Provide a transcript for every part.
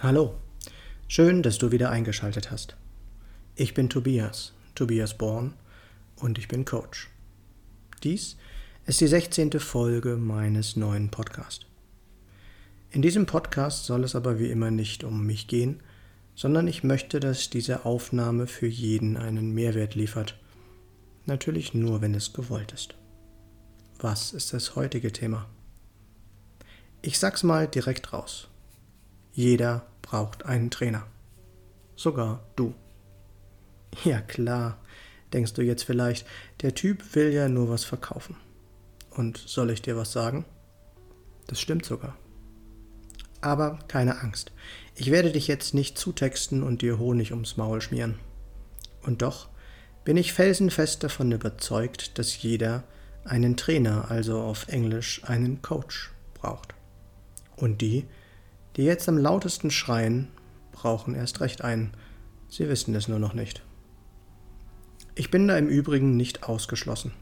Hallo, schön, dass du wieder eingeschaltet hast. Ich bin Tobias, Tobias Born, und ich bin Coach. Dies ist die 16. Folge meines neuen Podcasts. In diesem Podcast soll es aber wie immer nicht um mich gehen, sondern ich möchte, dass diese Aufnahme für jeden einen Mehrwert liefert. Natürlich nur, wenn es gewollt ist. Was ist das heutige Thema? Ich sag's mal direkt raus. Jeder braucht einen Trainer. Sogar du. Ja klar, denkst du jetzt vielleicht, der Typ will ja nur was verkaufen. Und soll ich dir was sagen? Das stimmt sogar. Aber keine Angst, ich werde dich jetzt nicht zutexten und dir Honig ums Maul schmieren. Und doch bin ich felsenfest davon überzeugt, dass jeder einen Trainer, also auf Englisch einen Coach, braucht. Und die, die jetzt am lautesten schreien, brauchen erst recht einen. Sie wissen es nur noch nicht. Ich bin da im Übrigen nicht ausgeschlossen.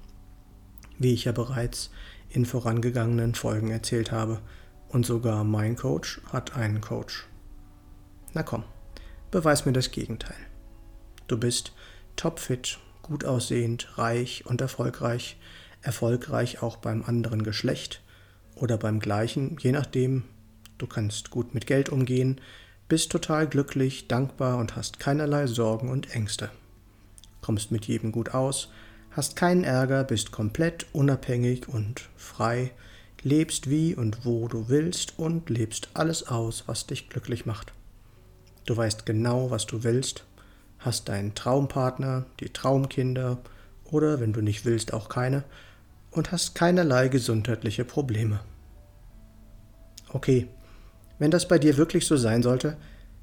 Wie ich ja bereits in vorangegangenen Folgen erzählt habe. Und sogar mein Coach hat einen Coach. Na komm, beweis mir das Gegenteil. Du bist topfit, gut aussehend, reich und erfolgreich, erfolgreich auch beim anderen Geschlecht oder beim gleichen, je nachdem, Du kannst gut mit Geld umgehen, bist total glücklich, dankbar und hast keinerlei Sorgen und Ängste. Kommst mit jedem gut aus, hast keinen Ärger, bist komplett unabhängig und frei, lebst wie und wo du willst und lebst alles aus, was dich glücklich macht. Du weißt genau, was du willst, hast deinen Traumpartner, die Traumkinder oder wenn du nicht willst auch keine und hast keinerlei gesundheitliche Probleme. Okay, wenn das bei dir wirklich so sein sollte,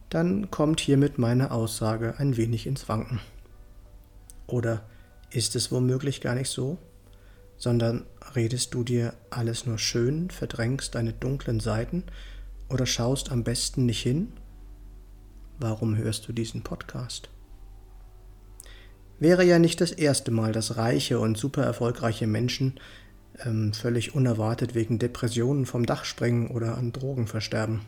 dann kommt hiermit meine Aussage ein wenig ins Wanken. Oder ist es womöglich gar nicht so, sondern redest du dir alles nur schön, verdrängst deine dunklen Seiten oder schaust am besten nicht hin? Warum hörst du diesen Podcast? Wäre ja nicht das erste Mal, dass reiche und super erfolgreiche Menschen ähm, völlig unerwartet wegen Depressionen vom Dach springen oder an Drogen versterben.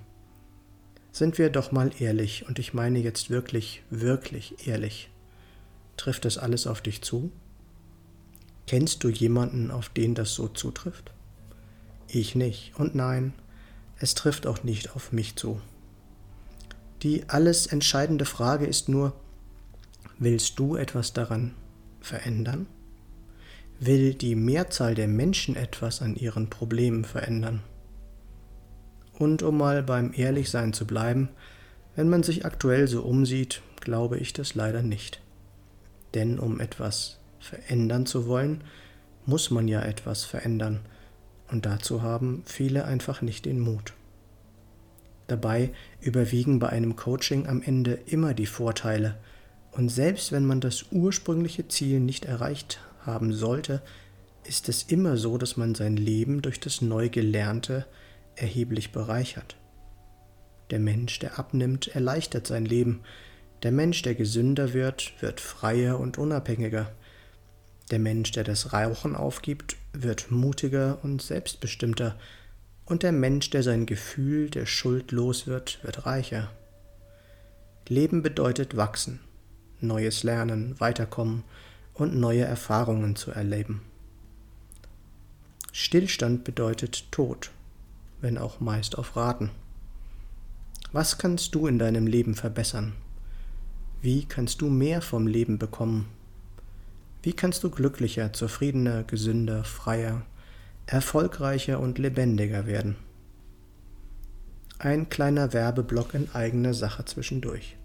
Sind wir doch mal ehrlich, und ich meine jetzt wirklich, wirklich ehrlich. Trifft das alles auf dich zu? Kennst du jemanden, auf den das so zutrifft? Ich nicht. Und nein, es trifft auch nicht auf mich zu. Die alles entscheidende Frage ist nur, willst du etwas daran verändern? Will die Mehrzahl der Menschen etwas an ihren Problemen verändern. Und um mal beim Ehrlichsein zu bleiben, wenn man sich aktuell so umsieht, glaube ich das leider nicht. Denn um etwas verändern zu wollen, muss man ja etwas verändern, und dazu haben viele einfach nicht den Mut. Dabei überwiegen bei einem Coaching am Ende immer die Vorteile, und selbst wenn man das ursprüngliche Ziel nicht erreicht haben sollte, ist es immer so, dass man sein Leben durch das Neugelernte erheblich bereichert. Der Mensch, der abnimmt, erleichtert sein Leben. Der Mensch, der gesünder wird, wird freier und unabhängiger. Der Mensch, der das Rauchen aufgibt, wird mutiger und selbstbestimmter. Und der Mensch, der sein Gefühl der Schuld los wird, wird reicher. Leben bedeutet wachsen, neues Lernen, weiterkommen, und neue Erfahrungen zu erleben. Stillstand bedeutet Tod, wenn auch meist auf Raten. Was kannst du in deinem Leben verbessern? Wie kannst du mehr vom Leben bekommen? Wie kannst du glücklicher, zufriedener, gesünder, freier, erfolgreicher und lebendiger werden? Ein kleiner Werbeblock in eigener Sache zwischendurch.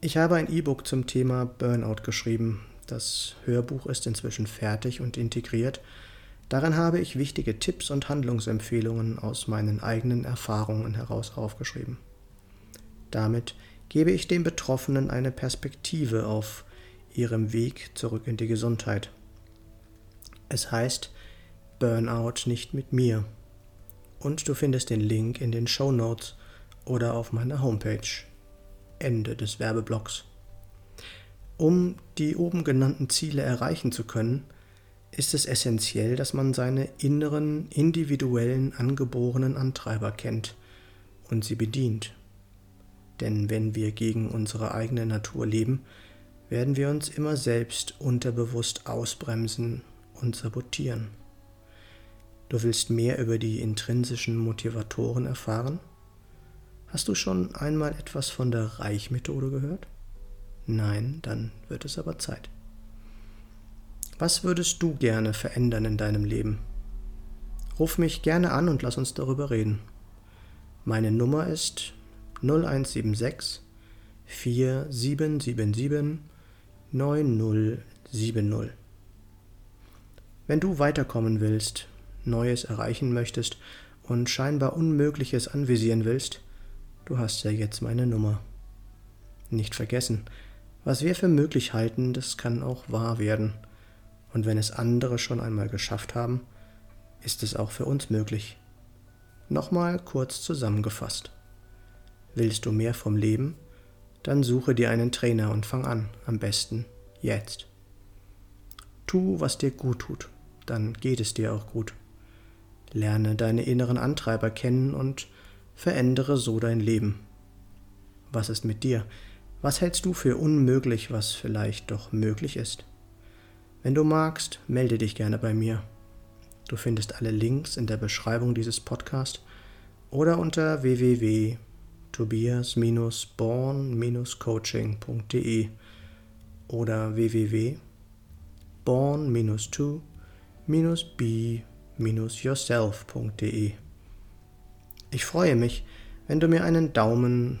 Ich habe ein E-Book zum Thema Burnout geschrieben, das Hörbuch ist inzwischen fertig und integriert. Darin habe ich wichtige Tipps und Handlungsempfehlungen aus meinen eigenen Erfahrungen heraus aufgeschrieben. Damit gebe ich den Betroffenen eine Perspektive auf ihrem Weg zurück in die Gesundheit. Es heißt Burnout nicht mit mir. Und du findest den Link in den Show Notes oder auf meiner Homepage. Ende des Werbeblocks. Um die oben genannten Ziele erreichen zu können, ist es essentiell, dass man seine inneren, individuellen, angeborenen Antreiber kennt und sie bedient. Denn wenn wir gegen unsere eigene Natur leben, werden wir uns immer selbst unterbewusst ausbremsen und sabotieren. Du willst mehr über die intrinsischen Motivatoren erfahren? Hast du schon einmal etwas von der Reichmethode gehört? Nein, dann wird es aber Zeit. Was würdest du gerne verändern in deinem Leben? Ruf mich gerne an und lass uns darüber reden. Meine Nummer ist 0176 4777 9070. Wenn du weiterkommen willst, Neues erreichen möchtest und scheinbar Unmögliches anvisieren willst, du hast ja jetzt meine Nummer. Nicht vergessen, was wir für möglich halten, das kann auch wahr werden. Und wenn es andere schon einmal geschafft haben, ist es auch für uns möglich. Nochmal kurz zusammengefasst. Willst du mehr vom Leben? Dann suche dir einen Trainer und fang an, am besten jetzt. Tu, was dir gut tut, dann geht es dir auch gut. Lerne deine inneren Antreiber kennen und verändere so dein Leben. Was ist mit dir? Was hältst du für unmöglich, was vielleicht doch möglich ist? Wenn du magst, melde dich gerne bei mir. Du findest alle Links in der Beschreibung dieses Podcasts oder unter www.tobias-born-coaching.de oder www.born-to-be-yourself.de. Ich freue mich, wenn du mir einen Daumen